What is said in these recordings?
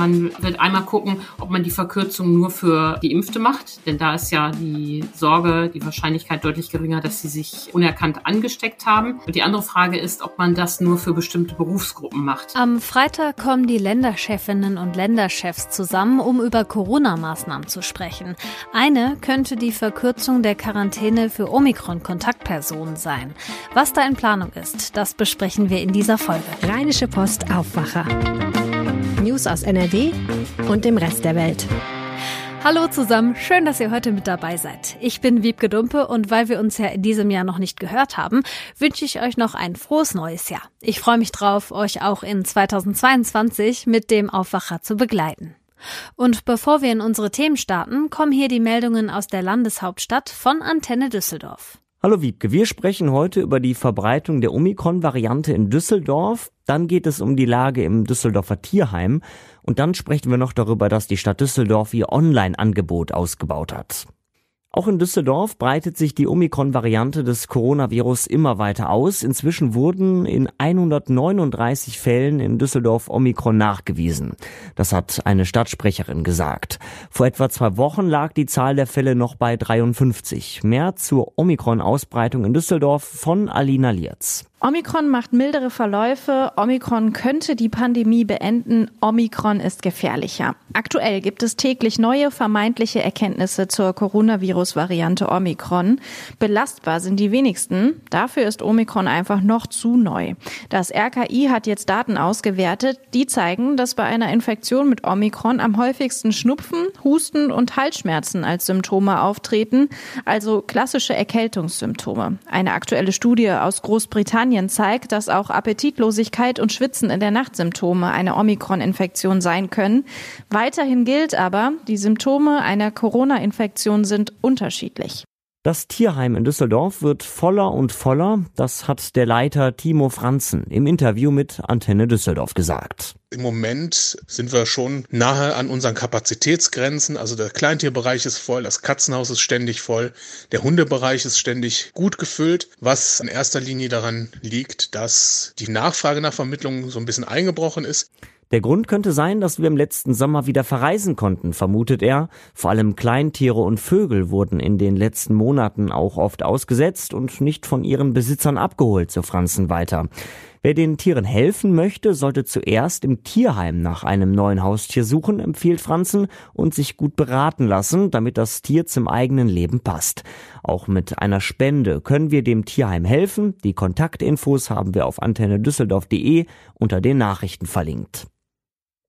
Man wird einmal gucken, ob man die Verkürzung nur für Geimpfte macht, denn da ist ja die Sorge, die Wahrscheinlichkeit deutlich geringer, dass sie sich unerkannt angesteckt haben. Und die andere Frage ist, ob man das nur für bestimmte Berufsgruppen macht. Am Freitag kommen die Länderchefinnen und Länderchefs zusammen, um über Corona-Maßnahmen zu sprechen. Eine könnte die Verkürzung der Quarantäne für Omikron-Kontaktpersonen sein. Was da in Planung ist, das besprechen wir in dieser Folge. Rheinische Post Aufwacher. News aus NRW und dem Rest der Welt. Hallo zusammen, schön, dass ihr heute mit dabei seid. Ich bin Wiebke Dumpe und weil wir uns ja in diesem Jahr noch nicht gehört haben, wünsche ich euch noch ein frohes neues Jahr. Ich freue mich drauf, euch auch in 2022 mit dem Aufwacher zu begleiten. Und bevor wir in unsere Themen starten, kommen hier die Meldungen aus der Landeshauptstadt von Antenne Düsseldorf. Hallo Wiebke, wir sprechen heute über die Verbreitung der Omikron-Variante in Düsseldorf. Dann geht es um die Lage im Düsseldorfer Tierheim. Und dann sprechen wir noch darüber, dass die Stadt Düsseldorf ihr Online-Angebot ausgebaut hat. Auch in Düsseldorf breitet sich die Omikron-Variante des Coronavirus immer weiter aus. Inzwischen wurden in 139 Fällen in Düsseldorf Omikron nachgewiesen. Das hat eine Stadtsprecherin gesagt. Vor etwa zwei Wochen lag die Zahl der Fälle noch bei 53. Mehr zur Omikron-Ausbreitung in Düsseldorf von Alina Lierz. Omikron macht mildere Verläufe. Omikron könnte die Pandemie beenden. Omikron ist gefährlicher. Aktuell gibt es täglich neue vermeintliche Erkenntnisse zur Coronavirus-Variante Omikron. Belastbar sind die wenigsten. Dafür ist Omikron einfach noch zu neu. Das RKI hat jetzt Daten ausgewertet, die zeigen, dass bei einer Infektion mit Omikron am häufigsten Schnupfen, Husten und Halsschmerzen als Symptome auftreten, also klassische Erkältungssymptome. Eine aktuelle Studie aus Großbritannien Großbritannien zeigt, dass auch Appetitlosigkeit und Schwitzen in der Nacht Symptome einer Omikron-Infektion sein können. Weiterhin gilt aber, die Symptome einer Corona-Infektion sind unterschiedlich. Das Tierheim in Düsseldorf wird voller und voller, das hat der Leiter Timo Franzen im Interview mit Antenne Düsseldorf gesagt. Im Moment sind wir schon nahe an unseren Kapazitätsgrenzen. Also der Kleintierbereich ist voll, das Katzenhaus ist ständig voll, der Hundebereich ist ständig gut gefüllt, was in erster Linie daran liegt, dass die Nachfrage nach Vermittlung so ein bisschen eingebrochen ist. Der Grund könnte sein, dass wir im letzten Sommer wieder verreisen konnten, vermutet er. Vor allem Kleintiere und Vögel wurden in den letzten Monaten auch oft ausgesetzt und nicht von ihren Besitzern abgeholt, so Franzen weiter. Wer den Tieren helfen möchte, sollte zuerst im Tierheim nach einem neuen Haustier suchen, empfiehlt Franzen, und sich gut beraten lassen, damit das Tier zum eigenen Leben passt. Auch mit einer Spende können wir dem Tierheim helfen. Die Kontaktinfos haben wir auf antenne düsseldorf.de unter den Nachrichten verlinkt.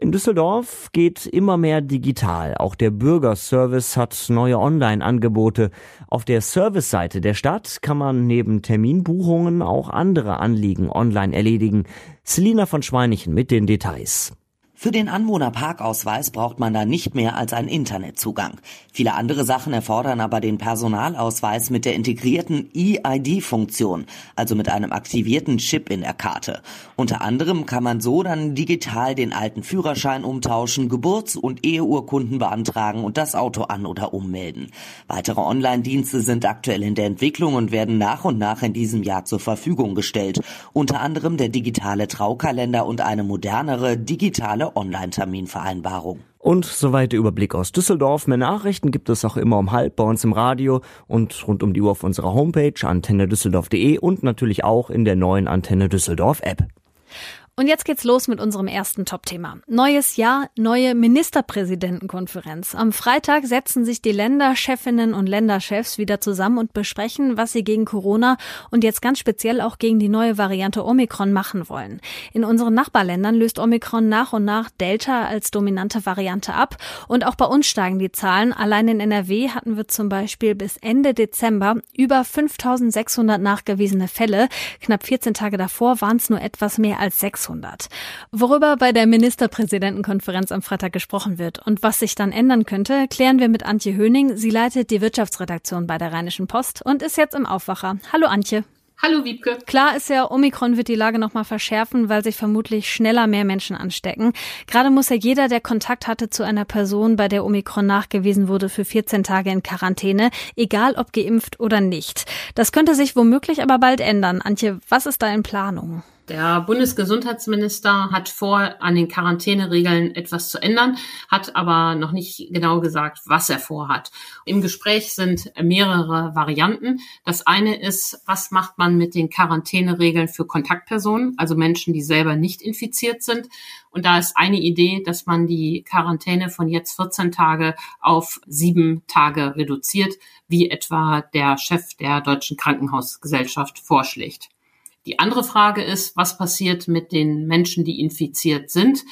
In Düsseldorf geht immer mehr digital. Auch der Bürgerservice hat neue Online-Angebote. Auf der Serviceseite der Stadt kann man neben Terminbuchungen auch andere Anliegen online erledigen. Selina von Schweinichen mit den Details. Für den Anwohnerparkausweis braucht man da nicht mehr als einen Internetzugang. Viele andere Sachen erfordern aber den Personalausweis mit der integrierten EID-Funktion, also mit einem aktivierten Chip in der Karte. Unter anderem kann man so dann digital den alten Führerschein umtauschen, Geburts- und Eheurkunden beantragen und das Auto an- oder ummelden. Weitere Online-Dienste sind aktuell in der Entwicklung und werden nach und nach in diesem Jahr zur Verfügung gestellt. Unter anderem der digitale Traukalender und eine modernere digitale Online-Terminvereinbarung. Und soweit der Überblick aus Düsseldorf. Mehr Nachrichten gibt es auch immer um halb bei uns im Radio und rund um die Uhr auf unserer Homepage antennedüsseldorf.de und natürlich auch in der neuen Antenne Düsseldorf App. Und jetzt geht's los mit unserem ersten Top-Thema. Neues Jahr, neue Ministerpräsidentenkonferenz. Am Freitag setzen sich die Länderchefinnen und Länderchefs wieder zusammen und besprechen, was sie gegen Corona und jetzt ganz speziell auch gegen die neue Variante Omikron machen wollen. In unseren Nachbarländern löst Omikron nach und nach Delta als dominante Variante ab und auch bei uns steigen die Zahlen. Allein in NRW hatten wir zum Beispiel bis Ende Dezember über 5600 nachgewiesene Fälle. Knapp 14 Tage davor waren es nur etwas mehr als 600. 600. Worüber bei der Ministerpräsidentenkonferenz am Freitag gesprochen wird und was sich dann ändern könnte, klären wir mit Antje Höning. Sie leitet die Wirtschaftsredaktion bei der Rheinischen Post und ist jetzt im Aufwacher. Hallo Antje. Hallo Wiebke. Klar ist ja, Omikron wird die Lage nochmal verschärfen, weil sich vermutlich schneller mehr Menschen anstecken. Gerade muss ja jeder, der Kontakt hatte zu einer Person, bei der Omikron nachgewiesen wurde, für 14 Tage in Quarantäne, egal ob geimpft oder nicht. Das könnte sich womöglich aber bald ändern. Antje, was ist da in Planung? Der Bundesgesundheitsminister hat vor, an den Quarantäneregeln etwas zu ändern, hat aber noch nicht genau gesagt, was er vorhat. Im Gespräch sind mehrere Varianten. Das eine ist, was macht man mit den Quarantäneregeln für Kontaktpersonen, also Menschen, die selber nicht infiziert sind. Und da ist eine Idee, dass man die Quarantäne von jetzt 14 Tage auf sieben Tage reduziert, wie etwa der Chef der Deutschen Krankenhausgesellschaft vorschlägt. Die andere Frage ist, was passiert mit den Menschen, die infiziert sind?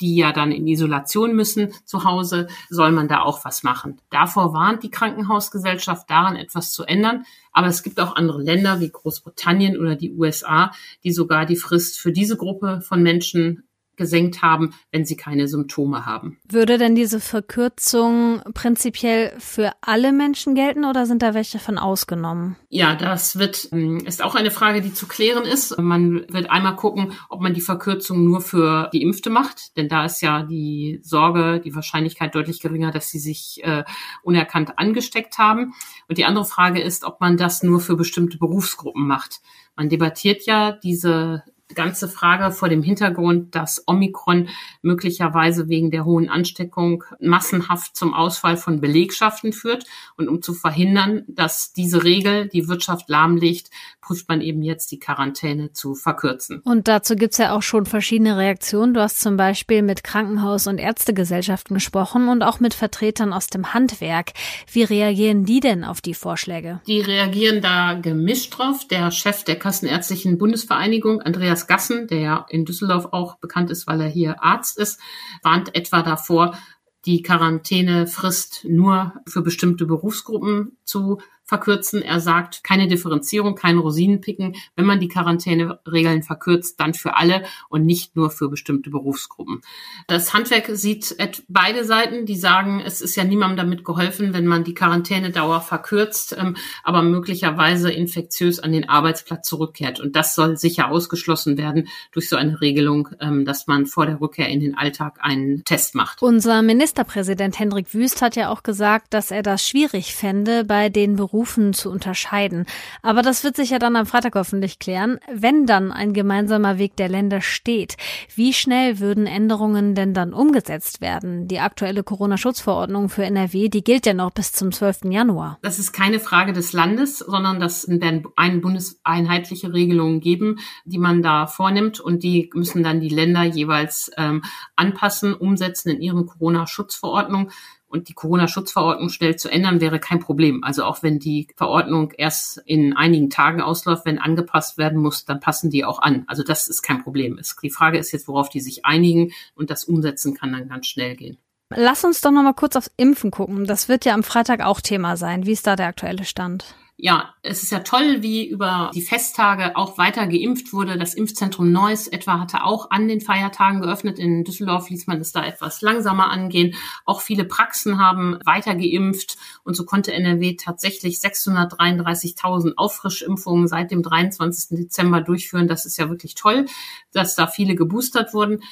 die ja dann in Isolation müssen zu Hause, soll man da auch was machen. Davor warnt die Krankenhausgesellschaft daran, etwas zu ändern. Aber es gibt auch andere Länder wie Großbritannien oder die USA, die sogar die Frist für diese Gruppe von Menschen gesenkt haben, wenn sie keine Symptome haben. Würde denn diese Verkürzung prinzipiell für alle Menschen gelten oder sind da welche von ausgenommen? Ja, das wird, ähm, ist auch eine Frage, die zu klären ist. Man wird einmal gucken, ob man die Verkürzung nur für Geimpfte macht, denn da ist ja die Sorge, die Wahrscheinlichkeit deutlich geringer, dass sie sich äh, unerkannt angesteckt haben. Und die andere Frage ist, ob man das nur für bestimmte Berufsgruppen macht. Man debattiert ja diese ganze Frage vor dem Hintergrund, dass Omikron möglicherweise wegen der hohen Ansteckung massenhaft zum Ausfall von Belegschaften führt. Und um zu verhindern, dass diese Regel die Wirtschaft lahmlegt, prüft man eben jetzt die Quarantäne zu verkürzen. Und dazu gibt's ja auch schon verschiedene Reaktionen. Du hast zum Beispiel mit Krankenhaus- und Ärztegesellschaften gesprochen und auch mit Vertretern aus dem Handwerk. Wie reagieren die denn auf die Vorschläge? Die reagieren da gemischt drauf. Der Chef der Kassenärztlichen Bundesvereinigung, Andreas Andreas Gassen, der in Düsseldorf auch bekannt ist, weil er hier Arzt ist, warnt etwa davor, die Quarantänefrist nur für bestimmte Berufsgruppen zu verkürzen. Er sagt, keine Differenzierung, kein Rosinenpicken. Wenn man die Quarantäneregeln verkürzt, dann für alle und nicht nur für bestimmte Berufsgruppen. Das Handwerk sieht beide Seiten, die sagen, es ist ja niemandem damit geholfen, wenn man die Quarantänedauer verkürzt, ähm, aber möglicherweise infektiös an den Arbeitsplatz zurückkehrt. Und das soll sicher ausgeschlossen werden durch so eine Regelung, ähm, dass man vor der Rückkehr in den Alltag einen Test macht. Unser Ministerpräsident Hendrik Wüst hat ja auch gesagt, dass er das schwierig fände, bei den Berufen Berufen zu unterscheiden. Aber das wird sich ja dann am Freitag hoffentlich klären. Wenn dann ein gemeinsamer Weg der Länder steht, wie schnell würden Änderungen denn dann umgesetzt werden? Die aktuelle Corona-Schutzverordnung für NRW, die gilt ja noch bis zum 12. Januar. Das ist keine Frage des Landes, sondern das werden eine bundeseinheitliche Regelungen geben, die man da vornimmt und die müssen dann die Länder jeweils ähm, anpassen, umsetzen in ihren Corona-Schutzverordnung und die Corona-Schutzverordnung schnell zu ändern, wäre kein Problem. Also auch wenn die Verordnung erst in einigen Tagen ausläuft, wenn angepasst werden muss, dann passen die auch an. Also das ist kein Problem. Die Frage ist jetzt, worauf die sich einigen und das Umsetzen kann dann ganz schnell gehen. Lass uns doch noch mal kurz aufs Impfen gucken. Das wird ja am Freitag auch Thema sein. Wie ist da der aktuelle Stand? Ja, es ist ja toll, wie über die Festtage auch weiter geimpft wurde. Das Impfzentrum Neuss etwa hatte auch an den Feiertagen geöffnet. In Düsseldorf ließ man es da etwas langsamer angehen. Auch viele Praxen haben weiter geimpft und so konnte NRW tatsächlich 633.000 Auffrischimpfungen seit dem 23. Dezember durchführen. Das ist ja wirklich toll, dass da viele geboostert wurden.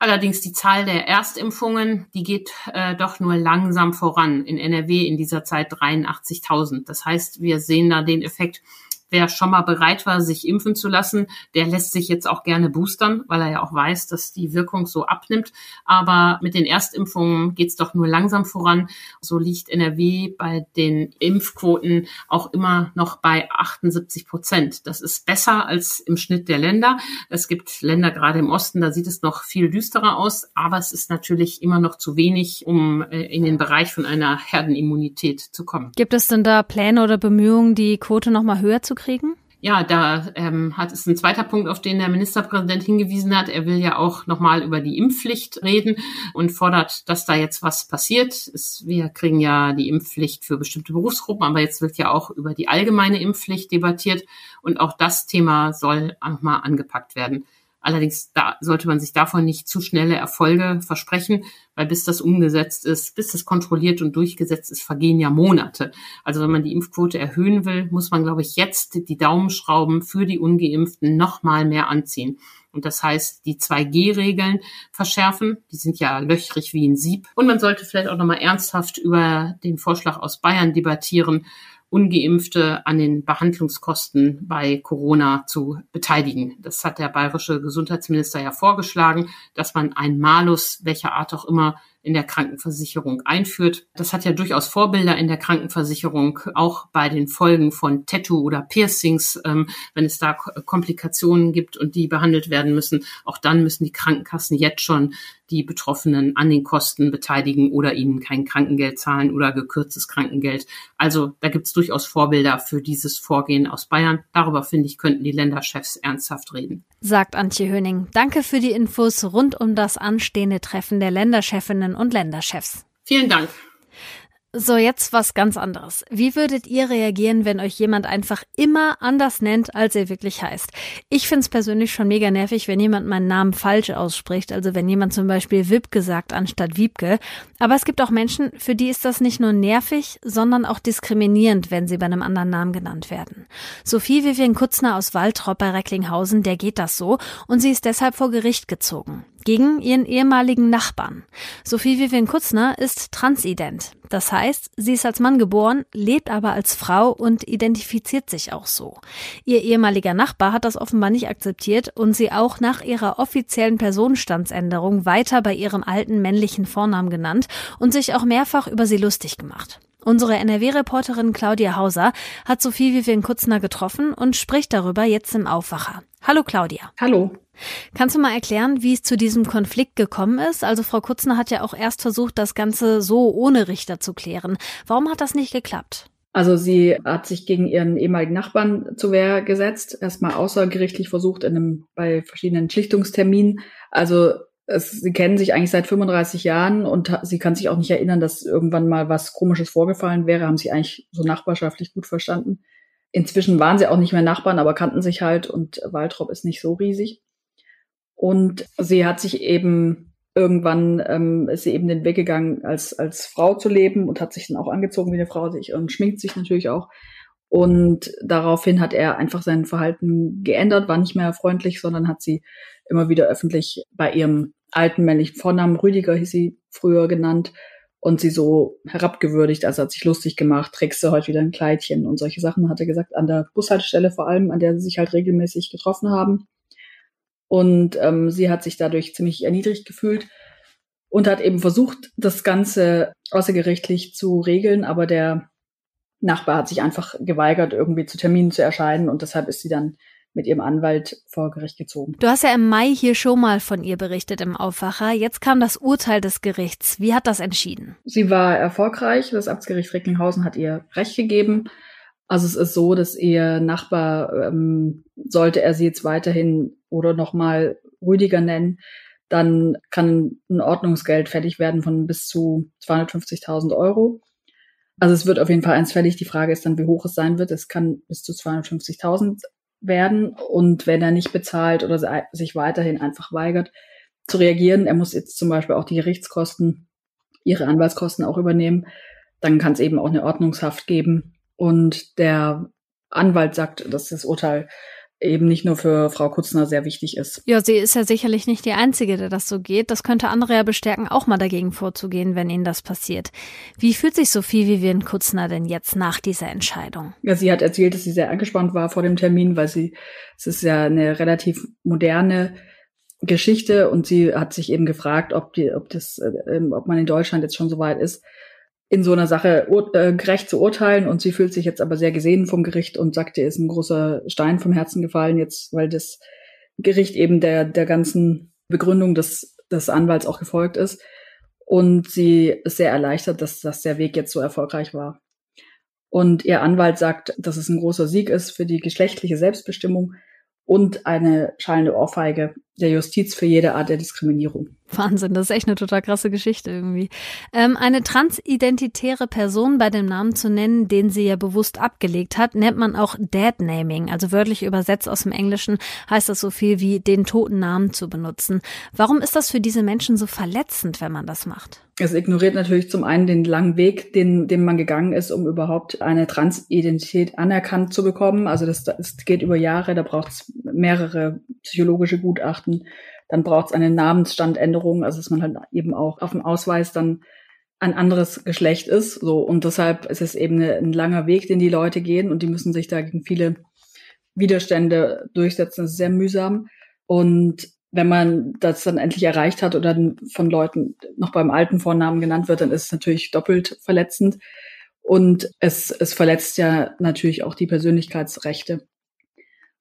Allerdings die Zahl der Erstimpfungen, die geht äh, doch nur langsam voran. In NRW in dieser Zeit 83.000. Das heißt, wir sehen da den Effekt, wer schon mal bereit war, sich impfen zu lassen, der lässt sich jetzt auch gerne boostern, weil er ja auch weiß, dass die Wirkung so abnimmt. Aber mit den Erstimpfungen geht's doch nur langsam voran. So liegt NRW bei den Impfquoten auch immer noch bei 78 Prozent. Das ist besser als im Schnitt der Länder. Es gibt Länder gerade im Osten, da sieht es noch viel düsterer aus, aber es ist natürlich immer noch zu wenig, um äh, in den Bereich von einer Herdenimmunität zu kommen. Gibt es denn da Pläne oder Bemühungen, die Quote noch mal höher zu kriegen? Ja, da ähm, hat es ein zweiter Punkt, auf den der Ministerpräsident hingewiesen hat. Er will ja auch nochmal über die Impfpflicht reden und fordert, dass da jetzt was passiert. Es, wir kriegen ja die Impfpflicht für bestimmte Berufsgruppen, aber jetzt wird ja auch über die allgemeine Impfpflicht debattiert und auch das Thema soll nochmal angepackt werden. Allerdings da sollte man sich davon nicht zu schnelle Erfolge versprechen, weil bis das umgesetzt ist, bis das kontrolliert und durchgesetzt ist, vergehen ja Monate. Also wenn man die Impfquote erhöhen will, muss man, glaube ich, jetzt die Daumenschrauben für die Ungeimpften noch mal mehr anziehen. Und das heißt, die 2G-Regeln verschärfen. Die sind ja löchrig wie ein Sieb. Und man sollte vielleicht auch noch mal ernsthaft über den Vorschlag aus Bayern debattieren, ungeimpfte an den Behandlungskosten bei Corona zu beteiligen. Das hat der bayerische Gesundheitsminister ja vorgeschlagen, dass man einen Malus, welcher Art auch immer, in der Krankenversicherung einführt. Das hat ja durchaus Vorbilder in der Krankenversicherung, auch bei den Folgen von Tattoo oder Piercings, ähm, wenn es da Komplikationen gibt und die behandelt werden müssen. Auch dann müssen die Krankenkassen jetzt schon die Betroffenen an den Kosten beteiligen oder ihnen kein Krankengeld zahlen oder gekürztes Krankengeld. Also da gibt es durchaus Vorbilder für dieses Vorgehen aus Bayern. Darüber, finde ich, könnten die Länderchefs ernsthaft reden. Sagt Antje Höning. Danke für die Infos rund um das anstehende Treffen der Länderchefinnen und Länderchefs. Vielen Dank. So, jetzt was ganz anderes. Wie würdet ihr reagieren, wenn euch jemand einfach immer anders nennt, als er wirklich heißt? Ich find's persönlich schon mega nervig, wenn jemand meinen Namen falsch ausspricht, also wenn jemand zum Beispiel Wip gesagt anstatt Wiebke. Aber es gibt auch Menschen, für die ist das nicht nur nervig, sondern auch diskriminierend, wenn sie bei einem anderen Namen genannt werden. Sophie Vivian Kutzner aus Waltrop bei Recklinghausen, der geht das so und sie ist deshalb vor Gericht gezogen gegen ihren ehemaligen Nachbarn. Sophie Vivian Kutzner ist transident. Das heißt, sie ist als Mann geboren, lebt aber als Frau und identifiziert sich auch so. Ihr ehemaliger Nachbar hat das offenbar nicht akzeptiert und sie auch nach ihrer offiziellen Personenstandsänderung weiter bei ihrem alten männlichen Vornamen genannt und sich auch mehrfach über sie lustig gemacht. Unsere NRW-Reporterin Claudia Hauser hat Sophie Vivian Kutzner getroffen und spricht darüber jetzt im Aufwacher. Hallo Claudia. Hallo. Kannst du mal erklären, wie es zu diesem Konflikt gekommen ist? Also Frau Kutzner hat ja auch erst versucht, das Ganze so ohne Richter zu klären. Warum hat das nicht geklappt? Also sie hat sich gegen ihren ehemaligen Nachbarn zur Wehr gesetzt, erstmal außergerichtlich versucht in einem, bei verschiedenen Schlichtungsterminen. Also es, sie kennen sich eigentlich seit 35 Jahren und sie kann sich auch nicht erinnern, dass irgendwann mal was Komisches vorgefallen wäre, haben sie eigentlich so nachbarschaftlich gut verstanden. Inzwischen waren sie auch nicht mehr Nachbarn, aber kannten sich halt und Waltrop ist nicht so riesig. Und sie hat sich eben irgendwann ähm, ist sie eben den Weg gegangen, als, als Frau zu leben und hat sich dann auch angezogen wie eine Frau sich und schminkt sich natürlich auch. Und daraufhin hat er einfach sein Verhalten geändert, war nicht mehr freundlich, sondern hat sie immer wieder öffentlich bei ihrem alten männlichen Vornamen, Rüdiger hieß sie früher genannt, und sie so herabgewürdigt, also hat sich lustig gemacht, trägst du heute wieder ein Kleidchen und solche Sachen, hat er gesagt, an der Bushaltestelle vor allem, an der sie sich halt regelmäßig getroffen haben. Und ähm, sie hat sich dadurch ziemlich erniedrigt gefühlt und hat eben versucht, das Ganze außergerichtlich zu regeln, aber der Nachbar hat sich einfach geweigert, irgendwie zu Terminen zu erscheinen und deshalb ist sie dann mit ihrem Anwalt vor Gericht gezogen. Du hast ja im Mai hier schon mal von ihr berichtet im Aufwacher. Jetzt kam das Urteil des Gerichts. Wie hat das entschieden? Sie war erfolgreich. Das Amtsgericht Recklinghausen hat ihr Recht gegeben. Also es ist so, dass ihr Nachbar, ähm, sollte er sie jetzt weiterhin oder nochmal Rüdiger nennen, dann kann ein Ordnungsgeld fällig werden von bis zu 250.000 Euro. Also es wird auf jeden Fall eins fällig. Die Frage ist dann, wie hoch es sein wird. Es kann bis zu 250.000 werden. Und wenn er nicht bezahlt oder sich weiterhin einfach weigert zu reagieren, er muss jetzt zum Beispiel auch die Gerichtskosten, ihre Anwaltskosten auch übernehmen, dann kann es eben auch eine Ordnungshaft geben und der Anwalt sagt, dass das Urteil eben nicht nur für Frau Kutzner sehr wichtig ist. Ja, sie ist ja sicherlich nicht die Einzige, der das so geht. Das könnte andere ja bestärken, auch mal dagegen vorzugehen, wenn ihnen das passiert. Wie fühlt sich Sophie Vivian Kutzner denn jetzt nach dieser Entscheidung? Ja, sie hat erzählt, dass sie sehr angespannt war vor dem Termin, weil sie, es ist ja eine relativ moderne Geschichte und sie hat sich eben gefragt, ob die, ob das, äh, ob man in Deutschland jetzt schon so weit ist, in so einer Sache äh, gerecht zu urteilen und sie fühlt sich jetzt aber sehr gesehen vom Gericht und sagt, ihr ist ein großer Stein vom Herzen gefallen jetzt, weil das Gericht eben der, der ganzen Begründung des, des Anwalts auch gefolgt ist. Und sie ist sehr erleichtert, dass, dass der Weg jetzt so erfolgreich war. Und ihr Anwalt sagt, dass es ein großer Sieg ist für die geschlechtliche Selbstbestimmung und eine schallende Ohrfeige der Justiz für jede Art der Diskriminierung. Wahnsinn, das ist echt eine total krasse Geschichte irgendwie. Ähm, eine transidentitäre Person bei dem Namen zu nennen, den sie ja bewusst abgelegt hat, nennt man auch Dead-Naming. Also wörtlich übersetzt aus dem Englischen heißt das so viel wie den toten Namen zu benutzen. Warum ist das für diese Menschen so verletzend, wenn man das macht? Es ignoriert natürlich zum einen den langen Weg, den, den man gegangen ist, um überhaupt eine Transidentität anerkannt zu bekommen. Also das, das geht über Jahre, da braucht es mehrere psychologische Gutachten. Dann braucht es eine Namensstandänderung, also dass man halt eben auch auf dem Ausweis dann ein anderes Geschlecht ist. So und deshalb ist es eben eine, ein langer Weg, den die Leute gehen und die müssen sich da gegen viele Widerstände durchsetzen. Das ist sehr mühsam. Und wenn man das dann endlich erreicht hat oder von Leuten noch beim alten Vornamen genannt wird, dann ist es natürlich doppelt verletzend. Und es, es verletzt ja natürlich auch die Persönlichkeitsrechte.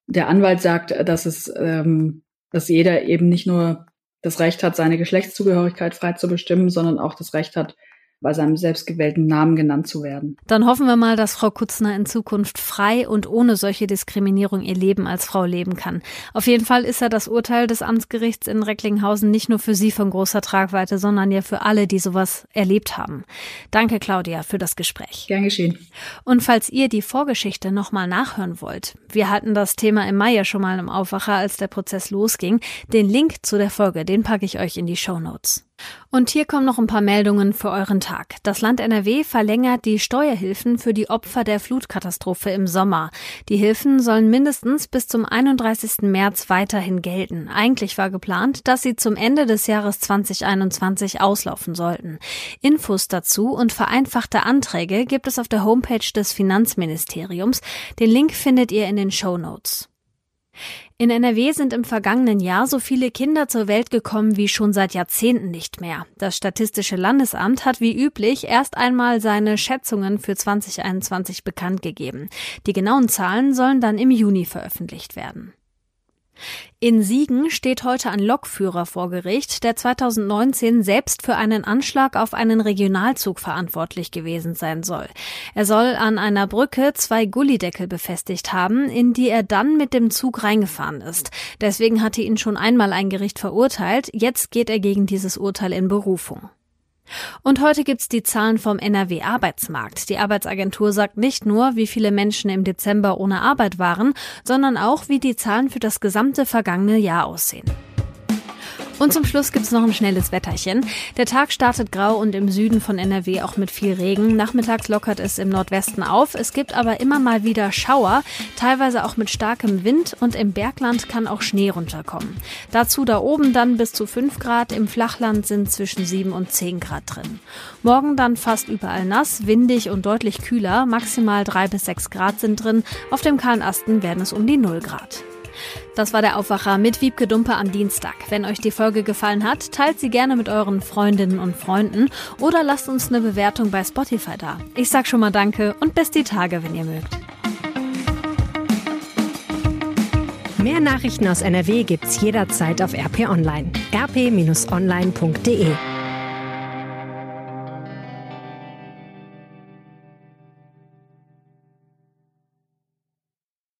Der Anwalt sagt, dass es, ähm, dass jeder eben nicht nur das Recht hat, seine Geschlechtszugehörigkeit frei zu bestimmen, sondern auch das Recht hat, bei seinem selbstgewählten Namen genannt zu werden. Dann hoffen wir mal, dass Frau Kutzner in Zukunft frei und ohne solche Diskriminierung ihr Leben als Frau leben kann. Auf jeden Fall ist ja das Urteil des Amtsgerichts in Recklinghausen nicht nur für Sie von großer Tragweite, sondern ja für alle, die sowas erlebt haben. Danke, Claudia, für das Gespräch. Gern geschehen. Und falls ihr die Vorgeschichte nochmal nachhören wollt, wir hatten das Thema im Mai ja schon mal im Aufwacher, als der Prozess losging. Den Link zu der Folge, den packe ich euch in die Show Notes. Und hier kommen noch ein paar Meldungen für euren Tag. Das Land NRW verlängert die Steuerhilfen für die Opfer der Flutkatastrophe im Sommer. Die Hilfen sollen mindestens bis zum 31. März weiterhin gelten. Eigentlich war geplant, dass sie zum Ende des Jahres 2021 auslaufen sollten. Infos dazu und vereinfachte Anträge gibt es auf der Homepage des Finanzministeriums. Den Link findet ihr in den Show Notes. In NRW sind im vergangenen Jahr so viele Kinder zur Welt gekommen wie schon seit Jahrzehnten nicht mehr. Das Statistische Landesamt hat wie üblich erst einmal seine Schätzungen für 2021 bekannt gegeben. Die genauen Zahlen sollen dann im Juni veröffentlicht werden. In Siegen steht heute ein Lokführer vor Gericht, der 2019 selbst für einen Anschlag auf einen Regionalzug verantwortlich gewesen sein soll. Er soll an einer Brücke zwei Gullideckel befestigt haben, in die er dann mit dem Zug reingefahren ist. Deswegen hatte ihn schon einmal ein Gericht verurteilt. Jetzt geht er gegen dieses Urteil in Berufung. Und heute gibt's die Zahlen vom NRW Arbeitsmarkt. Die Arbeitsagentur sagt nicht nur, wie viele Menschen im Dezember ohne Arbeit waren, sondern auch, wie die Zahlen für das gesamte vergangene Jahr aussehen. Und zum Schluss gibt's noch ein schnelles Wetterchen. Der Tag startet grau und im Süden von NRW auch mit viel Regen. Nachmittags lockert es im Nordwesten auf. Es gibt aber immer mal wieder Schauer, teilweise auch mit starkem Wind und im Bergland kann auch Schnee runterkommen. Dazu da oben dann bis zu 5 Grad, im Flachland sind zwischen 7 und 10 Grad drin. Morgen dann fast überall nass, windig und deutlich kühler, maximal 3 bis 6 Grad sind drin. Auf dem kahlen Asten werden es um die 0 Grad. Das war der Aufwacher mit Wiebke Dumpe am Dienstag. Wenn euch die Folge gefallen hat, teilt sie gerne mit euren Freundinnen und Freunden oder lasst uns eine Bewertung bei Spotify da. Ich sag schon mal Danke und bis die Tage, wenn ihr mögt. Mehr Nachrichten aus NRW gibt's jederzeit auf RP Online. rp-online.de